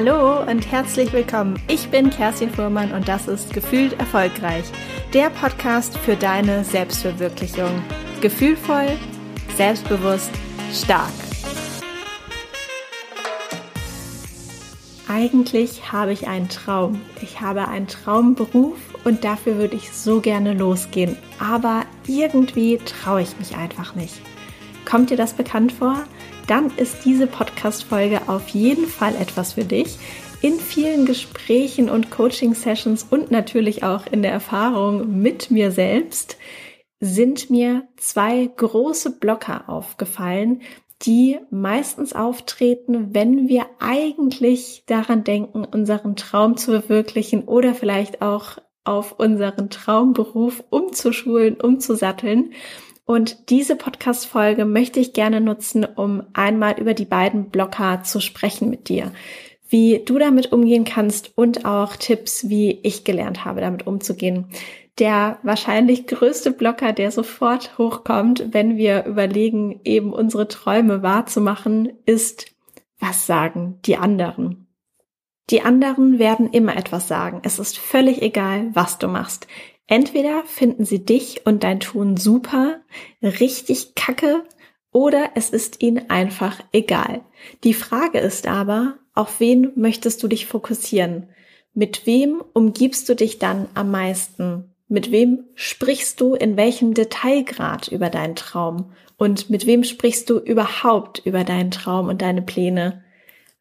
Hallo und herzlich willkommen. Ich bin Kerstin Fuhrmann und das ist Gefühlt Erfolgreich, der Podcast für deine Selbstverwirklichung. Gefühlvoll, selbstbewusst, stark. Eigentlich habe ich einen Traum. Ich habe einen Traumberuf und dafür würde ich so gerne losgehen. Aber irgendwie traue ich mich einfach nicht. Kommt dir das bekannt vor? dann ist diese Podcast-Folge auf jeden Fall etwas für dich. In vielen Gesprächen und Coaching-Sessions und natürlich auch in der Erfahrung mit mir selbst sind mir zwei große Blocker aufgefallen, die meistens auftreten, wenn wir eigentlich daran denken, unseren Traum zu verwirklichen oder vielleicht auch auf unseren Traumberuf umzuschulen, umzusatteln. Und diese Podcast-Folge möchte ich gerne nutzen, um einmal über die beiden Blocker zu sprechen mit dir. Wie du damit umgehen kannst und auch Tipps, wie ich gelernt habe, damit umzugehen. Der wahrscheinlich größte Blocker, der sofort hochkommt, wenn wir überlegen, eben unsere Träume wahrzumachen, ist, was sagen die anderen? Die anderen werden immer etwas sagen. Es ist völlig egal, was du machst. Entweder finden sie dich und dein Tun super, richtig kacke, oder es ist ihnen einfach egal. Die Frage ist aber, auf wen möchtest du dich fokussieren? Mit wem umgibst du dich dann am meisten? Mit wem sprichst du in welchem Detailgrad über deinen Traum? Und mit wem sprichst du überhaupt über deinen Traum und deine Pläne?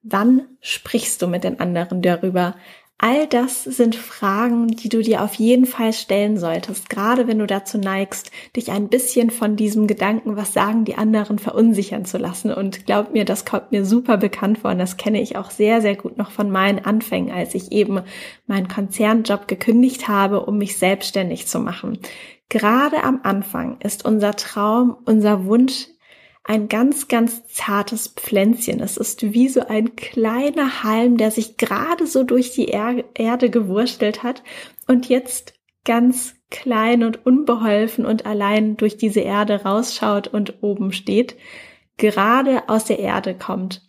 Wann sprichst du mit den anderen darüber? All das sind Fragen, die du dir auf jeden Fall stellen solltest, gerade wenn du dazu neigst, dich ein bisschen von diesem Gedanken, was sagen die anderen, verunsichern zu lassen. Und glaub mir, das kommt mir super bekannt vor und das kenne ich auch sehr, sehr gut noch von meinen Anfängen, als ich eben meinen Konzernjob gekündigt habe, um mich selbstständig zu machen. Gerade am Anfang ist unser Traum, unser Wunsch ein ganz, ganz zartes Pflänzchen. Es ist wie so ein kleiner Halm, der sich gerade so durch die er Erde gewurstelt hat und jetzt ganz klein und unbeholfen und allein durch diese Erde rausschaut und oben steht, gerade aus der Erde kommt.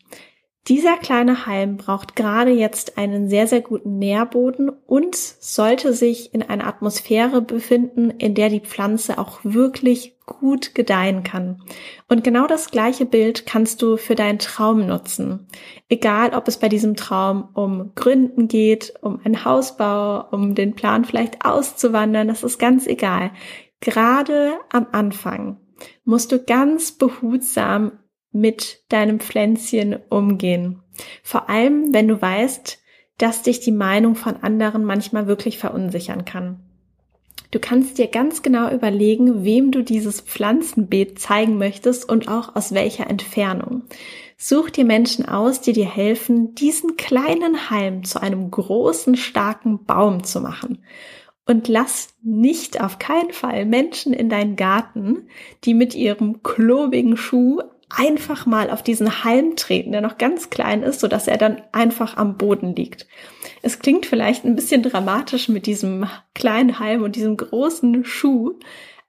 Dieser kleine Halm braucht gerade jetzt einen sehr, sehr guten Nährboden und sollte sich in einer Atmosphäre befinden, in der die Pflanze auch wirklich gut gedeihen kann. Und genau das gleiche Bild kannst du für deinen Traum nutzen. Egal, ob es bei diesem Traum um Gründen geht, um einen Hausbau, um den Plan vielleicht auszuwandern, das ist ganz egal. Gerade am Anfang musst du ganz behutsam mit deinem Pflänzchen umgehen. Vor allem, wenn du weißt, dass dich die Meinung von anderen manchmal wirklich verunsichern kann. Du kannst dir ganz genau überlegen, wem du dieses Pflanzenbeet zeigen möchtest und auch aus welcher Entfernung. Such dir Menschen aus, die dir helfen, diesen kleinen Halm zu einem großen, starken Baum zu machen. Und lass nicht auf keinen Fall Menschen in deinen Garten, die mit ihrem klobigen Schuh einfach mal auf diesen Halm treten, der noch ganz klein ist, so dass er dann einfach am Boden liegt. Es klingt vielleicht ein bisschen dramatisch mit diesem kleinen Halm und diesem großen Schuh,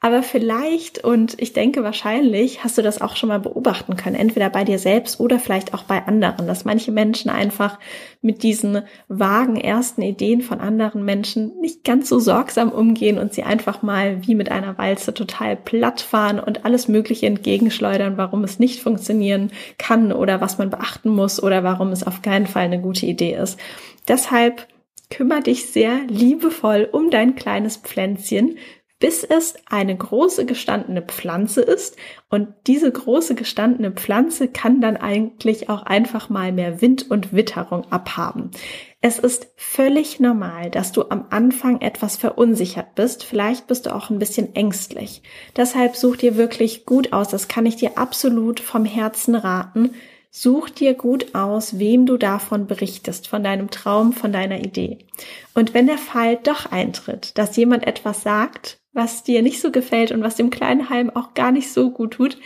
aber vielleicht und ich denke wahrscheinlich hast du das auch schon mal beobachten können, entweder bei dir selbst oder vielleicht auch bei anderen, dass manche Menschen einfach mit diesen vagen ersten Ideen von anderen Menschen nicht ganz so sorgsam umgehen und sie einfach mal wie mit einer Walze total platt fahren und alles Mögliche entgegenschleudern, warum es nicht funktionieren kann oder was man beachten muss oder warum es auf keinen Fall eine gute Idee ist. Deshalb kümmere dich sehr liebevoll um dein kleines Pflänzchen, bis es eine große gestandene Pflanze ist. Und diese große gestandene Pflanze kann dann eigentlich auch einfach mal mehr Wind und Witterung abhaben. Es ist völlig normal, dass du am Anfang etwas verunsichert bist. Vielleicht bist du auch ein bisschen ängstlich. Deshalb such dir wirklich gut aus. Das kann ich dir absolut vom Herzen raten. Such dir gut aus, wem du davon berichtest, von deinem Traum, von deiner Idee. Und wenn der Fall doch eintritt, dass jemand etwas sagt, was dir nicht so gefällt und was dem kleinen Halm auch gar nicht so gut tut,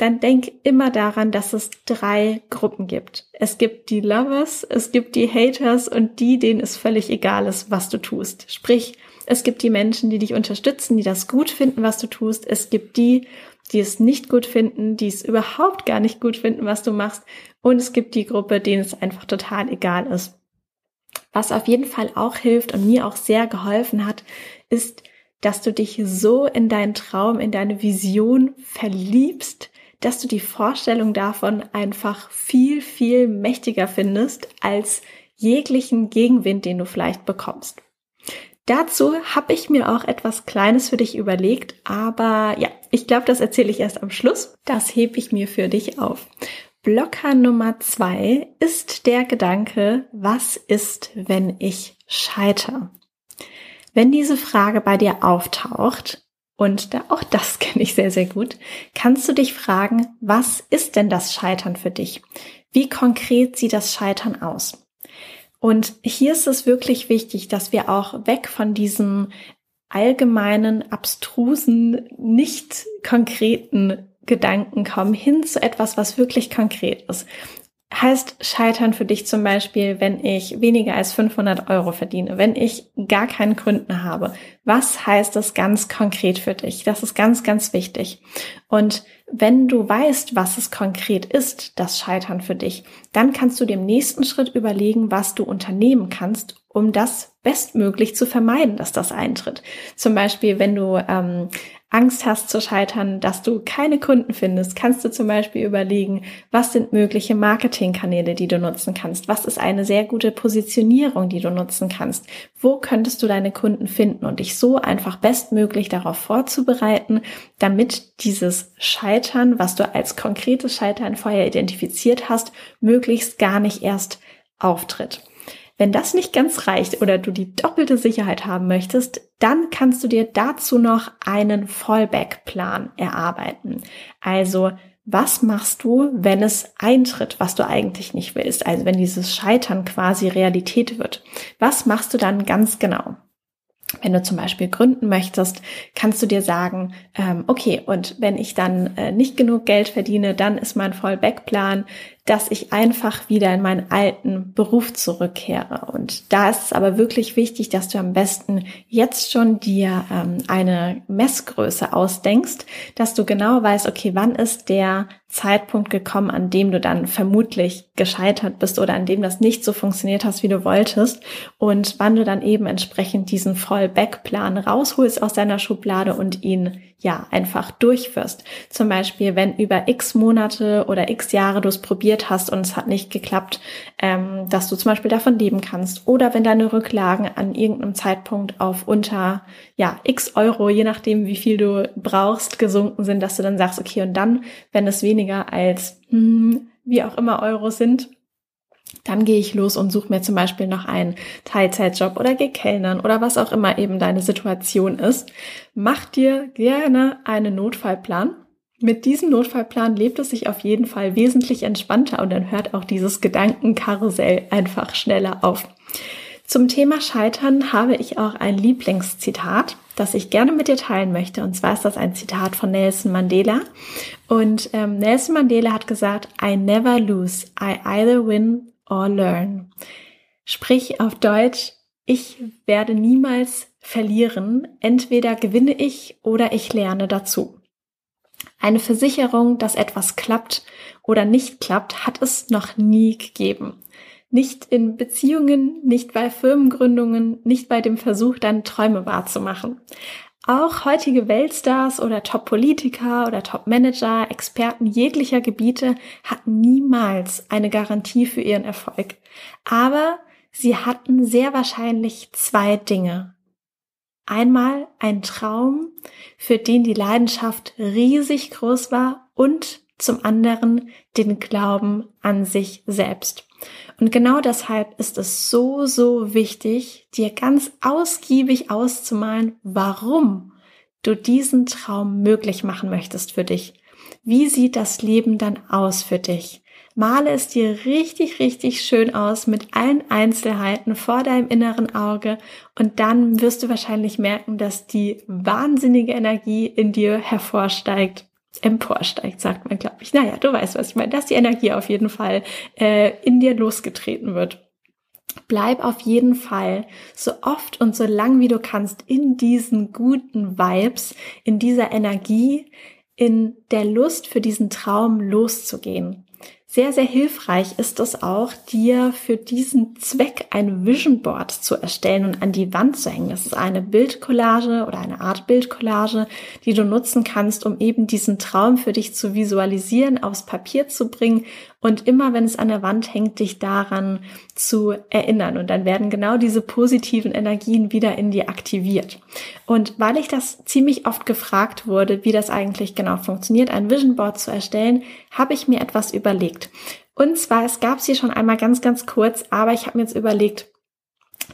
dann denk immer daran, dass es drei Gruppen gibt. Es gibt die Lovers, es gibt die Haters und die, denen es völlig egal ist, was du tust. Sprich, es gibt die Menschen, die dich unterstützen, die das gut finden, was du tust. Es gibt die, die es nicht gut finden, die es überhaupt gar nicht gut finden, was du machst. Und es gibt die Gruppe, denen es einfach total egal ist. Was auf jeden Fall auch hilft und mir auch sehr geholfen hat, ist, dass du dich so in deinen Traum, in deine Vision verliebst, dass du die Vorstellung davon einfach viel, viel mächtiger findest als jeglichen Gegenwind, den du vielleicht bekommst. Dazu habe ich mir auch etwas Kleines für dich überlegt, aber ja, ich glaube, das erzähle ich erst am Schluss. Das hebe ich mir für dich auf. Blocker Nummer zwei ist der Gedanke, was ist, wenn ich scheitere? Wenn diese Frage bei dir auftaucht, und da, auch das kenne ich sehr, sehr gut, kannst du dich fragen, was ist denn das Scheitern für dich? Wie konkret sieht das Scheitern aus? Und hier ist es wirklich wichtig, dass wir auch weg von diesem allgemeinen, abstrusen, nicht konkreten Gedanken kommen, hin zu etwas, was wirklich konkret ist. Heißt scheitern für dich zum Beispiel, wenn ich weniger als 500 Euro verdiene, wenn ich gar keinen Kunden habe. Was heißt das ganz konkret für dich? Das ist ganz, ganz wichtig. Und wenn du weißt, was es konkret ist, das Scheitern für dich, dann kannst du dem nächsten Schritt überlegen, was du unternehmen kannst, um das bestmöglich zu vermeiden, dass das eintritt. Zum Beispiel, wenn du ähm, Angst hast zu scheitern, dass du keine Kunden findest, kannst du zum Beispiel überlegen, was sind mögliche Marketingkanäle, die du nutzen kannst? Was ist eine sehr gute Positionierung, die du nutzen kannst? Wo könntest du deine Kunden finden und dich so einfach bestmöglich darauf vorzubereiten, damit dieses Scheitern, was du als konkretes Scheitern vorher identifiziert hast, möglichst gar nicht erst auftritt. Wenn das nicht ganz reicht oder du die doppelte Sicherheit haben möchtest, dann kannst du dir dazu noch einen Fallback-Plan erarbeiten. Also was machst du, wenn es eintritt, was du eigentlich nicht willst? Also wenn dieses Scheitern quasi Realität wird. Was machst du dann ganz genau? Wenn du zum Beispiel gründen möchtest, kannst du dir sagen, ähm, okay, und wenn ich dann äh, nicht genug Geld verdiene, dann ist mein Fallback-Plan, dass ich einfach wieder in meinen alten Beruf zurückkehre. Und da ist es aber wirklich wichtig, dass du am besten jetzt schon dir ähm, eine Messgröße ausdenkst, dass du genau weißt, okay, wann ist der Zeitpunkt gekommen, an dem du dann vermutlich gescheitert bist oder an dem das nicht so funktioniert hast, wie du wolltest und wann du dann eben entsprechend diesen Fallback-Plan rausholst aus deiner Schublade und ihn ja, einfach durchführst. Zum Beispiel, wenn über x Monate oder x Jahre du es probiert hast und es hat nicht geklappt, ähm, dass du zum Beispiel davon leben kannst. Oder wenn deine Rücklagen an irgendeinem Zeitpunkt auf unter, ja, x Euro, je nachdem, wie viel du brauchst, gesunken sind, dass du dann sagst, okay, und dann, wenn es weniger als, hm, wie auch immer Euro sind, dann gehe ich los und suche mir zum Beispiel noch einen Teilzeitjob oder gehe kellnern oder was auch immer eben deine Situation ist. Mach dir gerne einen Notfallplan. Mit diesem Notfallplan lebt es sich auf jeden Fall wesentlich entspannter und dann hört auch dieses Gedankenkarussell einfach schneller auf. Zum Thema Scheitern habe ich auch ein Lieblingszitat, das ich gerne mit dir teilen möchte. Und zwar ist das ein Zitat von Nelson Mandela. Und ähm, Nelson Mandela hat gesagt, I never lose, I either win or learn. Sprich auf Deutsch, ich werde niemals verlieren, entweder gewinne ich oder ich lerne dazu. Eine Versicherung, dass etwas klappt oder nicht klappt, hat es noch nie gegeben. Nicht in Beziehungen, nicht bei Firmengründungen, nicht bei dem Versuch, deine Träume wahrzumachen. Auch heutige Weltstars oder Top-Politiker oder Top-Manager, Experten jeglicher Gebiete hatten niemals eine Garantie für ihren Erfolg. Aber sie hatten sehr wahrscheinlich zwei Dinge. Einmal ein Traum, für den die Leidenschaft riesig groß war und zum anderen den Glauben an sich selbst. Und genau deshalb ist es so, so wichtig, dir ganz ausgiebig auszumalen, warum du diesen Traum möglich machen möchtest für dich. Wie sieht das Leben dann aus für dich? Male es dir richtig, richtig schön aus mit allen Einzelheiten vor deinem inneren Auge und dann wirst du wahrscheinlich merken, dass die wahnsinnige Energie in dir hervorsteigt emporsteigt, sagt man, glaube ich. Naja, du weißt, was ich meine, dass die Energie auf jeden Fall äh, in dir losgetreten wird. Bleib auf jeden Fall so oft und so lang wie du kannst in diesen guten Vibes, in dieser Energie, in der Lust für diesen Traum loszugehen. Sehr, sehr hilfreich ist es auch, dir für diesen Zweck ein Vision Board zu erstellen und an die Wand zu hängen. Das ist eine Bildcollage oder eine Art Bildcollage, die du nutzen kannst, um eben diesen Traum für dich zu visualisieren, aufs Papier zu bringen und immer, wenn es an der Wand hängt, dich daran zu erinnern. Und dann werden genau diese positiven Energien wieder in dir aktiviert. Und weil ich das ziemlich oft gefragt wurde, wie das eigentlich genau funktioniert, ein Vision Board zu erstellen, habe ich mir etwas überlegt. Und zwar, es gab es hier schon einmal ganz, ganz kurz, aber ich habe mir jetzt überlegt,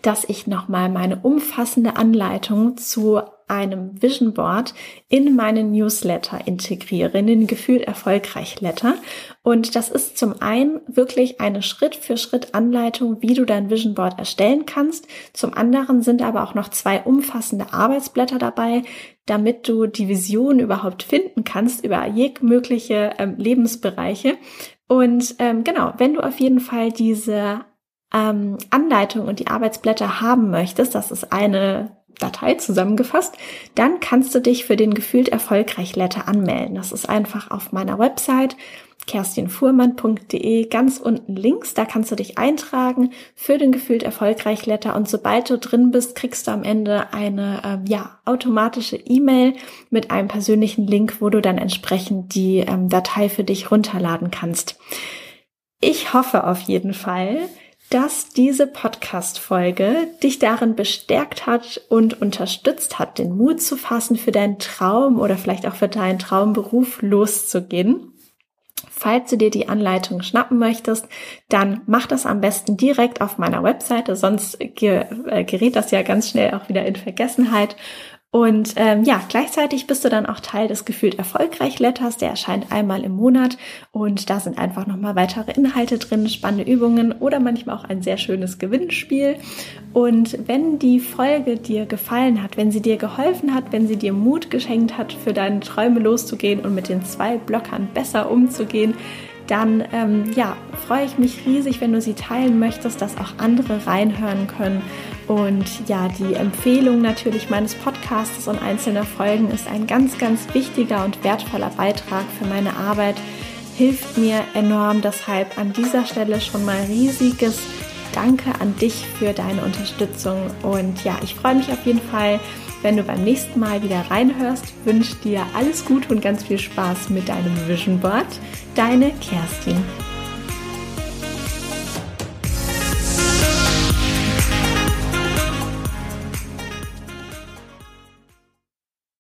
dass ich nochmal meine umfassende Anleitung zu einem Vision Board in meinen Newsletter integriere, in den Gefühlt Erfolgreich Letter. Und das ist zum einen wirklich eine Schritt für Schritt Anleitung, wie du dein Vision Board erstellen kannst. Zum anderen sind aber auch noch zwei umfassende Arbeitsblätter dabei, damit du die Vision überhaupt finden kannst über jegliche ähm, Lebensbereiche. Und ähm, genau, wenn du auf jeden Fall diese ähm, Anleitung und die Arbeitsblätter haben möchtest, das ist eine Datei zusammengefasst, dann kannst du dich für den gefühlt erfolgreich Letter anmelden. Das ist einfach auf meiner Website kerstinfuhrmann.de ganz unten links, da kannst du dich eintragen für den gefühlt erfolgreich Letter und sobald du drin bist, kriegst du am Ende eine ähm, ja automatische E-Mail mit einem persönlichen Link, wo du dann entsprechend die ähm, Datei für dich runterladen kannst. Ich hoffe auf jeden Fall, dass diese Podcast-Folge dich darin bestärkt hat und unterstützt hat, den Mut zu fassen, für deinen Traum oder vielleicht auch für deinen Traumberuf loszugehen. Falls du dir die Anleitung schnappen möchtest, dann mach das am besten direkt auf meiner Webseite, sonst äh, gerät das ja ganz schnell auch wieder in Vergessenheit. Und ähm, ja, gleichzeitig bist du dann auch Teil des gefühlt erfolgreich Letters. Der erscheint einmal im Monat und da sind einfach nochmal weitere Inhalte drin, spannende Übungen oder manchmal auch ein sehr schönes Gewinnspiel. Und wenn die Folge dir gefallen hat, wenn sie dir geholfen hat, wenn sie dir Mut geschenkt hat, für deine Träume loszugehen und mit den zwei Blockern besser umzugehen, dann ähm, ja, freue ich mich riesig, wenn du sie teilen möchtest, dass auch andere reinhören können. Und ja, die Empfehlung natürlich meines Podcasts und einzelner Folgen ist ein ganz, ganz wichtiger und wertvoller Beitrag für meine Arbeit, hilft mir enorm. Deshalb an dieser Stelle schon mal riesiges Danke an dich für deine Unterstützung. Und ja, ich freue mich auf jeden Fall, wenn du beim nächsten Mal wieder reinhörst. Wünsche dir alles Gute und ganz viel Spaß mit deinem Vision Board. Deine Kerstin.